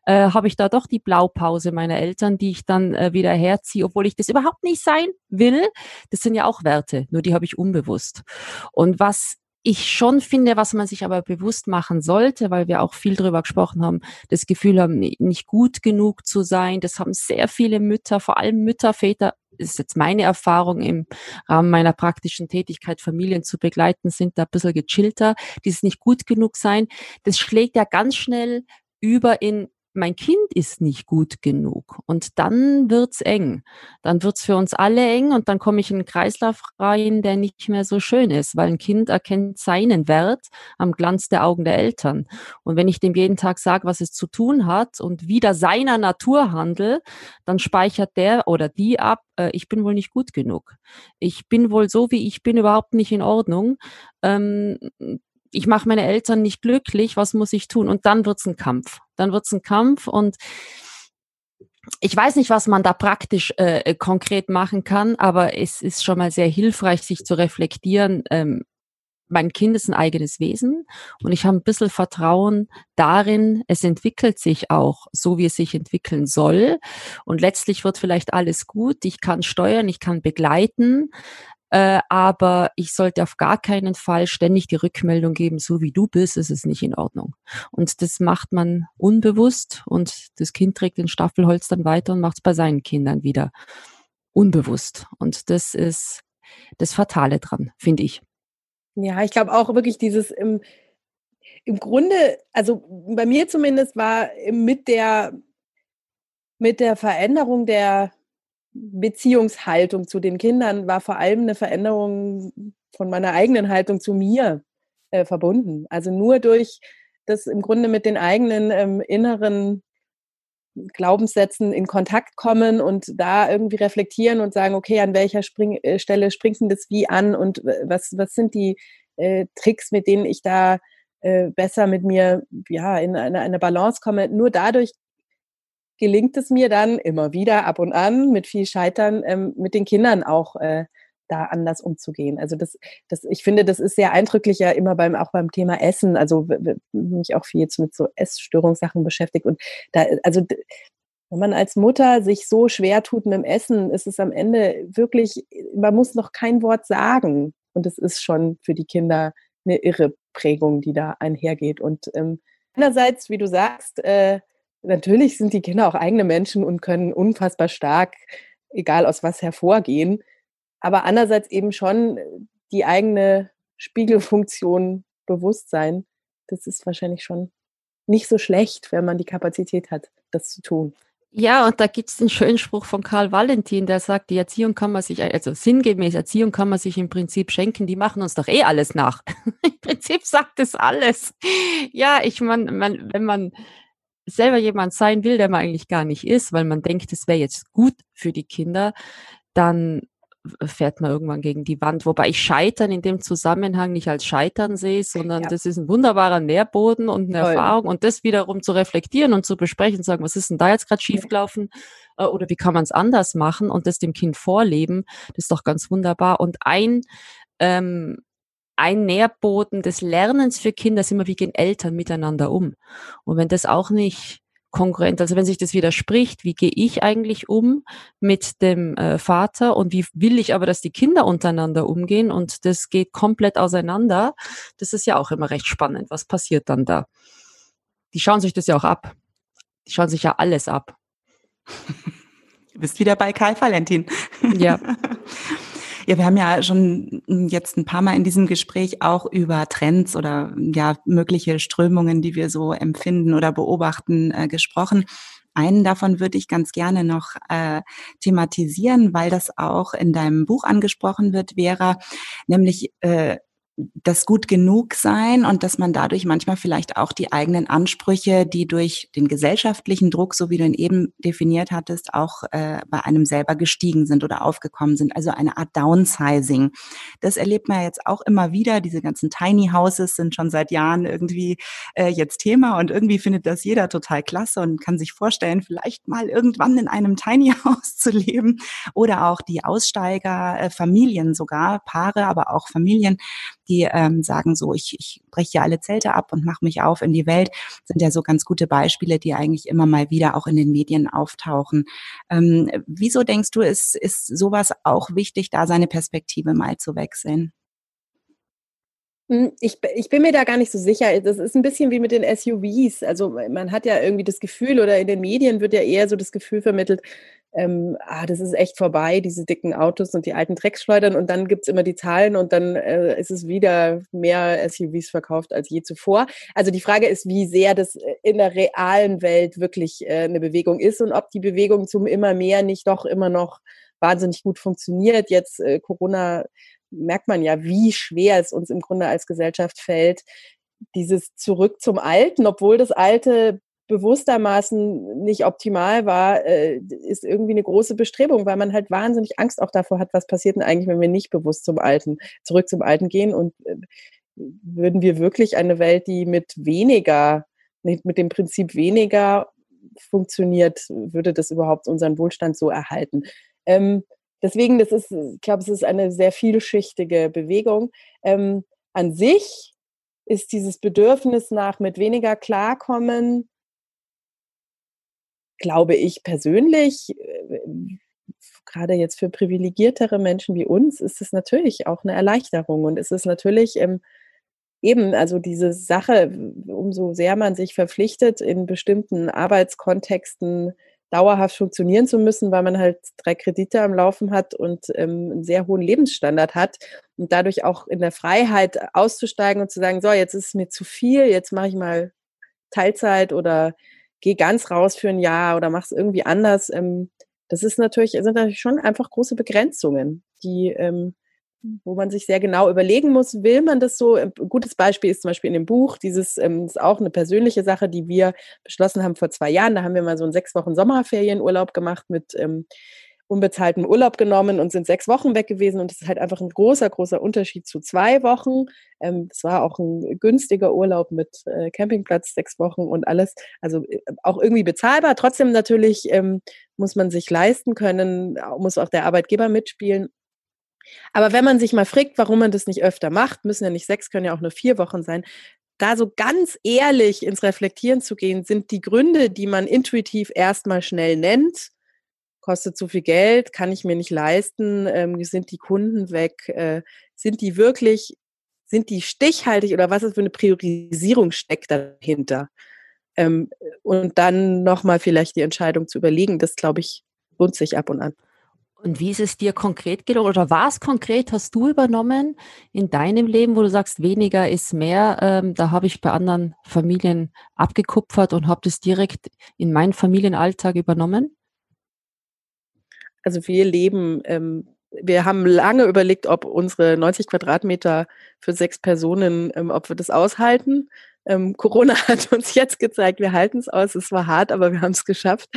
Äh, Habe ich da doch die Blaupause meiner Eltern, die ich dann äh, wieder herziehe, obwohl ich das überhaupt nicht sein will? Das sind ja auch Werte, nur die habe ich unbewusst. Und was ich schon finde, was man sich aber bewusst machen sollte, weil wir auch viel darüber gesprochen haben, das Gefühl haben, nicht gut genug zu sein. Das haben sehr viele Mütter, vor allem Mütter, Väter, ist jetzt meine Erfahrung im Rahmen meiner praktischen Tätigkeit, Familien zu begleiten, sind da ein bisschen gechillter. Dieses nicht gut genug sein, das schlägt ja ganz schnell über in mein Kind ist nicht gut genug. Und dann wird's eng. Dann wird's für uns alle eng und dann komme ich in einen Kreislauf rein, der nicht mehr so schön ist, weil ein Kind erkennt seinen Wert am Glanz der Augen der Eltern. Und wenn ich dem jeden Tag sage, was es zu tun hat und wieder seiner Natur handel, dann speichert der oder die ab, äh, ich bin wohl nicht gut genug. Ich bin wohl so, wie ich bin, überhaupt nicht in Ordnung. Ähm, ich mache meine Eltern nicht glücklich, was muss ich tun? Und dann wird's ein Kampf. Dann wird's ein Kampf und ich weiß nicht, was man da praktisch äh, äh, konkret machen kann, aber es ist schon mal sehr hilfreich, sich zu reflektieren. Ähm, mein Kind ist ein eigenes Wesen und ich habe ein bisschen Vertrauen darin, es entwickelt sich auch so, wie es sich entwickeln soll. Und letztlich wird vielleicht alles gut. Ich kann steuern, ich kann begleiten, äh, aber ich sollte auf gar keinen Fall ständig die Rückmeldung geben, so wie du bist, ist es nicht in Ordnung. Und das macht man unbewusst und das Kind trägt den Staffelholz dann weiter und macht es bei seinen Kindern wieder unbewusst. Und das ist das Fatale dran, finde ich. Ja, ich glaube auch wirklich dieses im, im Grunde, also bei mir zumindest war mit der, mit der Veränderung der, Beziehungshaltung zu den Kindern war vor allem eine Veränderung von meiner eigenen Haltung zu mir äh, verbunden. Also nur durch das im Grunde mit den eigenen ähm, inneren Glaubenssätzen in Kontakt kommen und da irgendwie reflektieren und sagen, okay, an welcher Spring äh, Stelle springt denn das wie an und was, was sind die äh, Tricks, mit denen ich da äh, besser mit mir ja, in eine, eine Balance komme. Nur dadurch gelingt es mir dann immer wieder ab und an mit viel Scheitern ähm, mit den Kindern auch äh, da anders umzugehen. Also das, das, ich finde, das ist sehr eindrücklich ja immer beim, auch beim Thema Essen. Also mich auch viel jetzt mit so Essstörungssachen beschäftigt und da, also wenn man als Mutter sich so schwer tut mit dem Essen, ist es am Ende wirklich, man muss noch kein Wort sagen. Und es ist schon für die Kinder eine irre Prägung, die da einhergeht. Und ähm, einerseits, wie du sagst, äh, natürlich sind die Kinder auch eigene Menschen und können unfassbar stark, egal aus was hervorgehen, aber andererseits eben schon die eigene Spiegelfunktion bewusst sein. Das ist wahrscheinlich schon nicht so schlecht, wenn man die Kapazität hat, das zu tun. Ja, und da gibt es den schönen Spruch von Karl Valentin, der sagt, die Erziehung kann man sich, also sinngemäß Erziehung kann man sich im Prinzip schenken, die machen uns doch eh alles nach. Im Prinzip sagt es alles. Ja, ich meine, wenn man selber jemand sein will, der man eigentlich gar nicht ist, weil man denkt, es wäre jetzt gut für die Kinder, dann fährt man irgendwann gegen die Wand. Wobei ich Scheitern in dem Zusammenhang nicht als Scheitern sehe, sondern ja. das ist ein wunderbarer Nährboden und eine Voll. Erfahrung. Und das wiederum zu reflektieren und zu besprechen, und sagen, was ist denn da jetzt gerade schiefgelaufen? Ja. Äh, oder wie kann man es anders machen und das dem Kind vorleben? Das ist doch ganz wunderbar. Und ein, ähm, ein Nährboden des Lernens für Kinder ist immer, wie gehen Eltern miteinander um? Und wenn das auch nicht kongruent. Also wenn sich das widerspricht, wie gehe ich eigentlich um mit dem äh, Vater und wie will ich aber, dass die Kinder untereinander umgehen und das geht komplett auseinander. Das ist ja auch immer recht spannend. Was passiert dann da? Die schauen sich das ja auch ab. Die schauen sich ja alles ab. Du bist wieder bei Karl Valentin. Ja. Ja, wir haben ja schon jetzt ein paar Mal in diesem Gespräch auch über Trends oder ja mögliche Strömungen, die wir so empfinden oder beobachten, äh, gesprochen. Einen davon würde ich ganz gerne noch äh, thematisieren, weil das auch in deinem Buch angesprochen wird, Vera, nämlich äh, das gut genug sein und dass man dadurch manchmal vielleicht auch die eigenen Ansprüche, die durch den gesellschaftlichen Druck, so wie du ihn eben definiert hattest, auch äh, bei einem selber gestiegen sind oder aufgekommen sind. Also eine Art Downsizing. Das erlebt man jetzt auch immer wieder. Diese ganzen Tiny Houses sind schon seit Jahren irgendwie äh, jetzt Thema und irgendwie findet das jeder total klasse und kann sich vorstellen, vielleicht mal irgendwann in einem Tiny House zu leben oder auch die Aussteiger, äh, Familien sogar, Paare, aber auch Familien, die ähm, sagen so, ich, ich breche hier alle Zelte ab und mache mich auf in die Welt, sind ja so ganz gute Beispiele, die eigentlich immer mal wieder auch in den Medien auftauchen. Ähm, wieso denkst du, ist, ist sowas auch wichtig, da seine Perspektive mal zu wechseln? Hm, ich, ich bin mir da gar nicht so sicher. Das ist ein bisschen wie mit den SUVs. Also man hat ja irgendwie das Gefühl, oder in den Medien wird ja eher so das Gefühl vermittelt, ähm, ah, das ist echt vorbei, diese dicken Autos und die alten Drecksschleudern. Und dann gibt es immer die Zahlen und dann äh, ist es wieder mehr SUVs verkauft als je zuvor. Also die Frage ist, wie sehr das äh, in der realen Welt wirklich äh, eine Bewegung ist und ob die Bewegung zum immer mehr nicht doch immer noch wahnsinnig gut funktioniert. Jetzt äh, Corona merkt man ja, wie schwer es uns im Grunde als Gesellschaft fällt, dieses Zurück zum Alten, obwohl das Alte bewusstermaßen nicht optimal war, äh, ist irgendwie eine große Bestrebung, weil man halt wahnsinnig Angst auch davor hat, was passiert denn eigentlich, wenn wir nicht bewusst zum Alten, zurück zum Alten gehen und äh, würden wir wirklich eine Welt, die mit weniger, mit dem Prinzip weniger funktioniert, würde das überhaupt unseren Wohlstand so erhalten? Ähm, deswegen, das ist, ich glaube, es ist eine sehr vielschichtige Bewegung. Ähm, an sich ist dieses Bedürfnis nach mit weniger klarkommen glaube ich persönlich, äh, gerade jetzt für privilegiertere Menschen wie uns, ist es natürlich auch eine Erleichterung. Und ist es natürlich ähm, eben, also diese Sache, umso sehr man sich verpflichtet, in bestimmten Arbeitskontexten dauerhaft funktionieren zu müssen, weil man halt drei Kredite am Laufen hat und ähm, einen sehr hohen Lebensstandard hat und dadurch auch in der Freiheit auszusteigen und zu sagen, so, jetzt ist es mir zu viel, jetzt mache ich mal Teilzeit oder geh ganz raus für ein Jahr oder mach es irgendwie anders. Ähm, das ist natürlich, sind natürlich schon einfach große Begrenzungen, die, ähm, wo man sich sehr genau überlegen muss, will man das so? Ein gutes Beispiel ist zum Beispiel in dem Buch, dieses ähm, ist auch eine persönliche Sache, die wir beschlossen haben vor zwei Jahren. Da haben wir mal so einen sechs Wochen Sommerferienurlaub gemacht mit ähm, unbezahlten Urlaub genommen und sind sechs Wochen weg gewesen. Und das ist halt einfach ein großer, großer Unterschied zu zwei Wochen. Ähm, es war auch ein günstiger Urlaub mit äh, Campingplatz, sechs Wochen und alles. Also äh, auch irgendwie bezahlbar. Trotzdem natürlich ähm, muss man sich leisten können, muss auch der Arbeitgeber mitspielen. Aber wenn man sich mal fragt, warum man das nicht öfter macht, müssen ja nicht sechs, können ja auch nur vier Wochen sein, da so ganz ehrlich ins Reflektieren zu gehen, sind die Gründe, die man intuitiv erstmal schnell nennt, kostet zu viel Geld, kann ich mir nicht leisten, ähm, sind die Kunden weg, äh, sind die wirklich, sind die stichhaltig oder was ist für eine Priorisierung steckt dahinter? Ähm, und dann nochmal vielleicht die Entscheidung zu überlegen, das glaube ich, lohnt sich ab und an. Und wie ist es dir konkret gelungen oder was konkret hast du übernommen in deinem Leben, wo du sagst, weniger ist mehr? Ähm, da habe ich bei anderen Familien abgekupfert und habe das direkt in meinen Familienalltag übernommen? Also wir leben, ähm, wir haben lange überlegt, ob unsere 90 Quadratmeter für sechs Personen, ähm, ob wir das aushalten. Ähm, Corona hat uns jetzt gezeigt, wir halten es aus. Es war hart, aber wir haben es geschafft.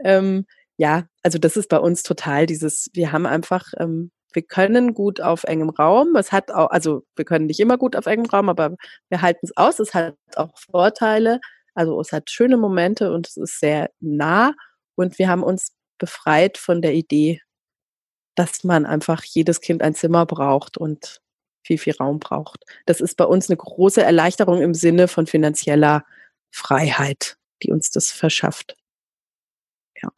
Ähm, ja, also das ist bei uns total dieses, wir haben einfach, ähm, wir können gut auf engem Raum. Es hat auch, also wir können nicht immer gut auf engem Raum, aber wir halten es aus. Es hat auch Vorteile. Also es hat schöne Momente und es ist sehr nah. Und wir haben uns befreit von der Idee, dass man einfach jedes Kind ein Zimmer braucht und viel, viel Raum braucht. Das ist bei uns eine große Erleichterung im Sinne von finanzieller Freiheit, die uns das verschafft. Ja.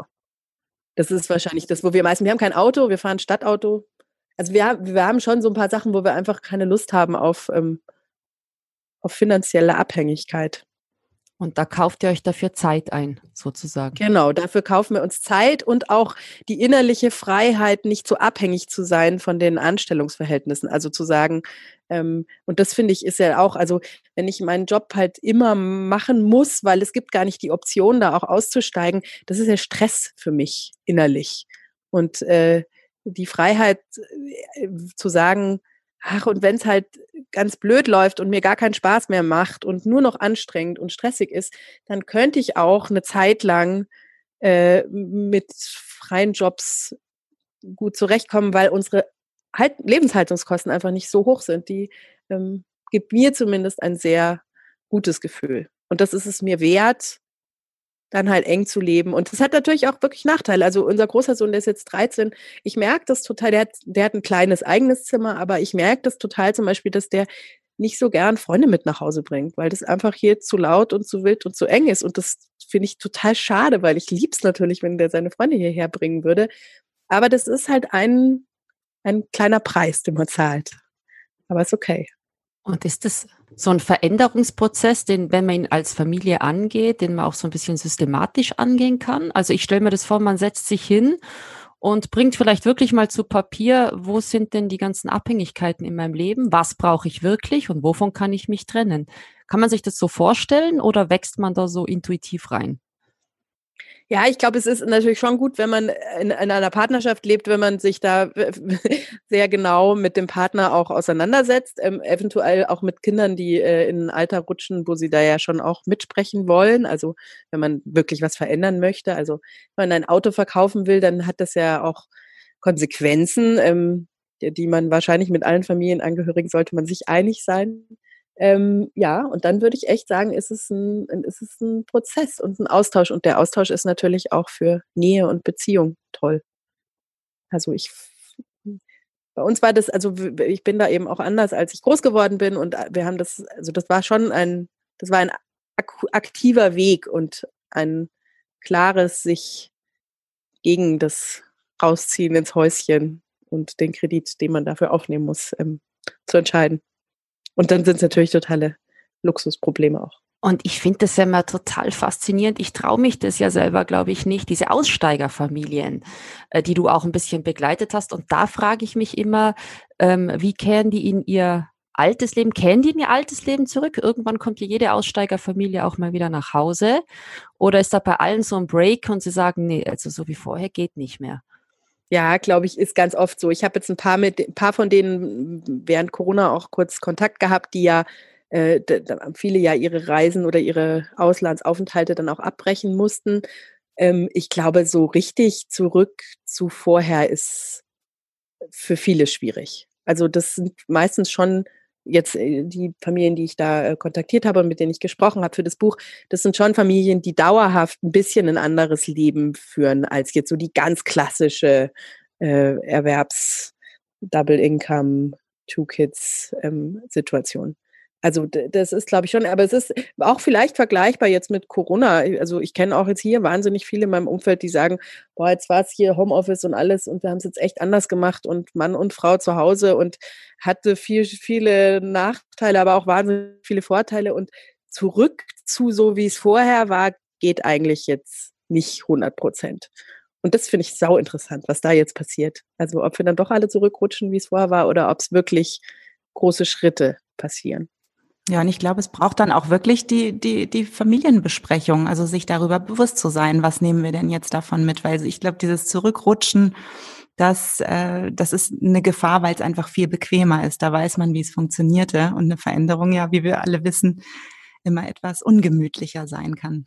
Das ist wahrscheinlich das, wo wir meistens, wir haben kein Auto, wir fahren Stadtauto. Also wir, wir haben schon so ein paar Sachen, wo wir einfach keine Lust haben auf, ähm, auf finanzielle Abhängigkeit. Und da kauft ihr euch dafür Zeit ein, sozusagen. Genau, dafür kaufen wir uns Zeit und auch die innerliche Freiheit, nicht so abhängig zu sein von den Anstellungsverhältnissen. Also zu sagen, ähm, und das finde ich ist ja auch, also wenn ich meinen Job halt immer machen muss, weil es gibt gar nicht die Option, da auch auszusteigen, das ist ja Stress für mich innerlich. Und äh, die Freiheit äh, zu sagen, ach, und wenn es halt ganz blöd läuft und mir gar keinen Spaß mehr macht und nur noch anstrengend und stressig ist, dann könnte ich auch eine Zeit lang äh, mit freien Jobs gut zurechtkommen, weil unsere halt Lebenshaltungskosten einfach nicht so hoch sind. Die ähm, gibt mir zumindest ein sehr gutes Gefühl. Und das ist es mir wert, dann halt eng zu leben. Und das hat natürlich auch wirklich Nachteile. Also unser großer Sohn, der ist jetzt 13, ich merke das total, der hat, der hat ein kleines eigenes Zimmer, aber ich merke das total zum Beispiel, dass der nicht so gern Freunde mit nach Hause bringt, weil das einfach hier zu laut und zu wild und zu eng ist. Und das finde ich total schade, weil ich lieb's natürlich, wenn der seine Freunde hierher bringen würde. Aber das ist halt ein, ein kleiner Preis, den man zahlt. Aber ist okay. Und ist das so ein Veränderungsprozess, den, wenn man ihn als Familie angeht, den man auch so ein bisschen systematisch angehen kann? Also ich stelle mir das vor, man setzt sich hin und bringt vielleicht wirklich mal zu Papier, wo sind denn die ganzen Abhängigkeiten in meinem Leben? Was brauche ich wirklich und wovon kann ich mich trennen? Kann man sich das so vorstellen oder wächst man da so intuitiv rein? Ja, ich glaube, es ist natürlich schon gut, wenn man in, in, einer Partnerschaft lebt, wenn man sich da sehr genau mit dem Partner auch auseinandersetzt, ähm, eventuell auch mit Kindern, die äh, in ein Alter rutschen, wo sie da ja schon auch mitsprechen wollen. Also wenn man wirklich was verändern möchte. Also wenn man ein Auto verkaufen will, dann hat das ja auch Konsequenzen, ähm, die, die man wahrscheinlich mit allen Familienangehörigen sollte man sich einig sein. Ähm, ja, und dann würde ich echt sagen, ist es, ein, ist es ein Prozess und ein Austausch. Und der Austausch ist natürlich auch für Nähe und Beziehung toll. Also ich, bei uns war das, also ich bin da eben auch anders, als ich groß geworden bin. Und äh, wir haben das, also das war schon ein, das war ein aktiver Weg und ein klares sich gegen das Rausziehen ins Häuschen und den Kredit, den man dafür aufnehmen muss, ähm, zu entscheiden. Und dann sind es natürlich totale Luxusprobleme auch. Und ich finde das ja immer total faszinierend. Ich traue mich das ja selber, glaube ich, nicht. Diese Aussteigerfamilien, äh, die du auch ein bisschen begleitet hast. Und da frage ich mich immer, ähm, wie kehren die in ihr altes Leben, kehren die in ihr altes Leben zurück? Irgendwann kommt ja jede Aussteigerfamilie auch mal wieder nach Hause. Oder ist da bei allen so ein Break und sie sagen, nee, also so wie vorher geht nicht mehr? Ja, glaube ich, ist ganz oft so. Ich habe jetzt ein paar mit ein paar von denen während Corona auch kurz Kontakt gehabt, die ja äh, viele ja ihre Reisen oder ihre Auslandsaufenthalte dann auch abbrechen mussten. Ähm, ich glaube, so richtig zurück zu vorher ist für viele schwierig. Also das sind meistens schon jetzt äh, die Familien, die ich da äh, kontaktiert habe und mit denen ich gesprochen habe für das Buch, das sind schon Familien, die dauerhaft ein bisschen ein anderes Leben führen als jetzt so die ganz klassische äh, Erwerbs-Double-Income, Two-Kids-Situation. Ähm, also das ist, glaube ich, schon, aber es ist auch vielleicht vergleichbar jetzt mit Corona. Also ich kenne auch jetzt hier wahnsinnig viele in meinem Umfeld, die sagen, boah, jetzt war es hier Homeoffice und alles und wir haben es jetzt echt anders gemacht und Mann und Frau zu Hause und hatte viel, viele Nachteile, aber auch wahnsinnig viele Vorteile und zurück zu so, wie es vorher war, geht eigentlich jetzt nicht 100 Prozent. Und das finde ich sau interessant, was da jetzt passiert. Also ob wir dann doch alle zurückrutschen, wie es vorher war, oder ob es wirklich große Schritte passieren. Ja, und ich glaube, es braucht dann auch wirklich die, die, die Familienbesprechung, also sich darüber bewusst zu sein, was nehmen wir denn jetzt davon mit, weil ich glaube, dieses Zurückrutschen, das, äh, das ist eine Gefahr, weil es einfach viel bequemer ist. Da weiß man, wie es funktionierte und eine Veränderung, ja, wie wir alle wissen, immer etwas ungemütlicher sein kann.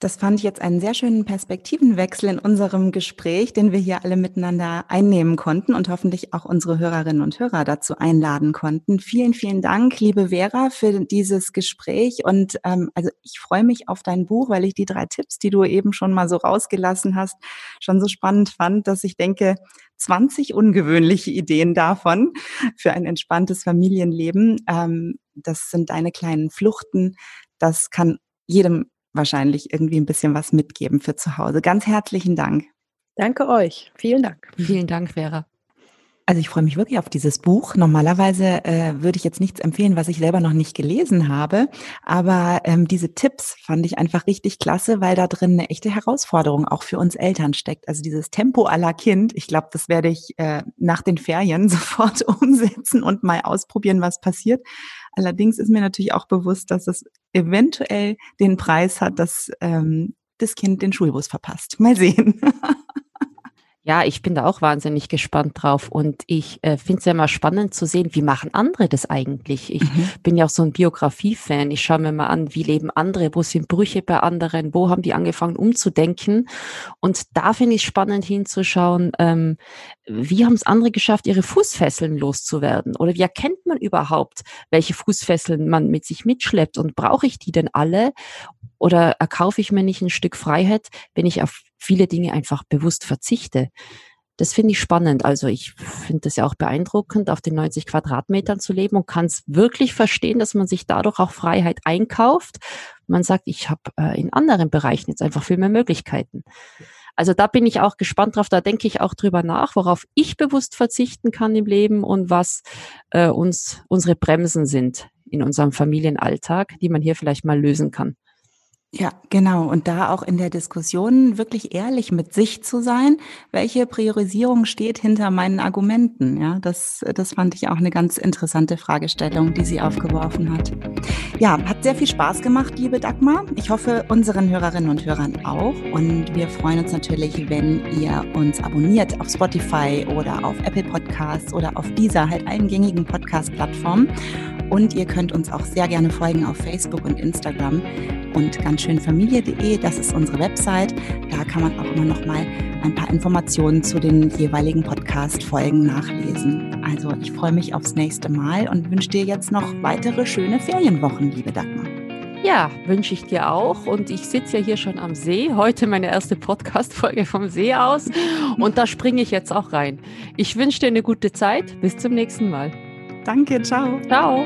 Das fand ich jetzt einen sehr schönen Perspektivenwechsel in unserem Gespräch, den wir hier alle miteinander einnehmen konnten und hoffentlich auch unsere Hörerinnen und Hörer dazu einladen konnten. Vielen, vielen Dank, liebe Vera, für dieses Gespräch. Und ähm, also ich freue mich auf dein Buch, weil ich die drei Tipps, die du eben schon mal so rausgelassen hast, schon so spannend fand, dass ich denke, 20 ungewöhnliche Ideen davon für ein entspanntes Familienleben. Ähm, das sind deine kleinen Fluchten. Das kann jedem wahrscheinlich irgendwie ein bisschen was mitgeben für zu Hause. Ganz herzlichen Dank. Danke euch. Vielen Dank. Vielen Dank, Vera. Also ich freue mich wirklich auf dieses Buch. Normalerweise äh, würde ich jetzt nichts empfehlen, was ich selber noch nicht gelesen habe. Aber ähm, diese Tipps fand ich einfach richtig klasse, weil da drin eine echte Herausforderung auch für uns Eltern steckt. Also dieses Tempo aller Kind, ich glaube, das werde ich äh, nach den Ferien sofort umsetzen und mal ausprobieren, was passiert. Allerdings ist mir natürlich auch bewusst, dass es eventuell den Preis hat, dass ähm, das Kind den Schulbus verpasst. Mal sehen. Ja, ich bin da auch wahnsinnig gespannt drauf und ich äh, finde es ja immer spannend zu sehen, wie machen andere das eigentlich. Ich mhm. bin ja auch so ein Biografie-Fan. Ich schaue mir mal an, wie leben andere, wo sind Brüche bei anderen, wo haben die angefangen umzudenken. Und da finde ich spannend hinzuschauen, ähm, wie haben es andere geschafft, ihre Fußfesseln loszuwerden? Oder wie erkennt man überhaupt, welche Fußfesseln man mit sich mitschleppt? Und brauche ich die denn alle? Oder erkaufe ich mir nicht ein Stück Freiheit, wenn ich auf viele Dinge einfach bewusst verzichte? Das finde ich spannend. Also ich finde das ja auch beeindruckend, auf den 90 Quadratmetern zu leben und kann es wirklich verstehen, dass man sich dadurch auch Freiheit einkauft. Man sagt, ich habe äh, in anderen Bereichen jetzt einfach viel mehr Möglichkeiten. Also da bin ich auch gespannt drauf. Da denke ich auch drüber nach, worauf ich bewusst verzichten kann im Leben und was äh, uns unsere Bremsen sind in unserem Familienalltag, die man hier vielleicht mal lösen kann. Ja, genau. Und da auch in der Diskussion wirklich ehrlich mit sich zu sein, welche Priorisierung steht hinter meinen Argumenten. Ja, das, das fand ich auch eine ganz interessante Fragestellung, die sie aufgeworfen hat. Ja, hat sehr viel Spaß gemacht, liebe Dagmar. Ich hoffe, unseren Hörerinnen und Hörern auch. Und wir freuen uns natürlich, wenn ihr uns abonniert auf Spotify oder auf Apple Podcasts oder auf dieser halt allen gängigen Podcast-Plattformen. Und ihr könnt uns auch sehr gerne folgen auf Facebook und Instagram und ganz schönfamilie.de, das ist unsere Website. Da kann man auch immer noch mal ein paar Informationen zu den jeweiligen Podcast-Folgen nachlesen. Also ich freue mich aufs nächste Mal und wünsche dir jetzt noch weitere schöne Ferienwochen, liebe Dagmar. Ja, wünsche ich dir auch. Und ich sitze ja hier schon am See. Heute meine erste Podcast-Folge vom See aus. Und da springe ich jetzt auch rein. Ich wünsche dir eine gute Zeit. Bis zum nächsten Mal. Danke, ciao. Ciao.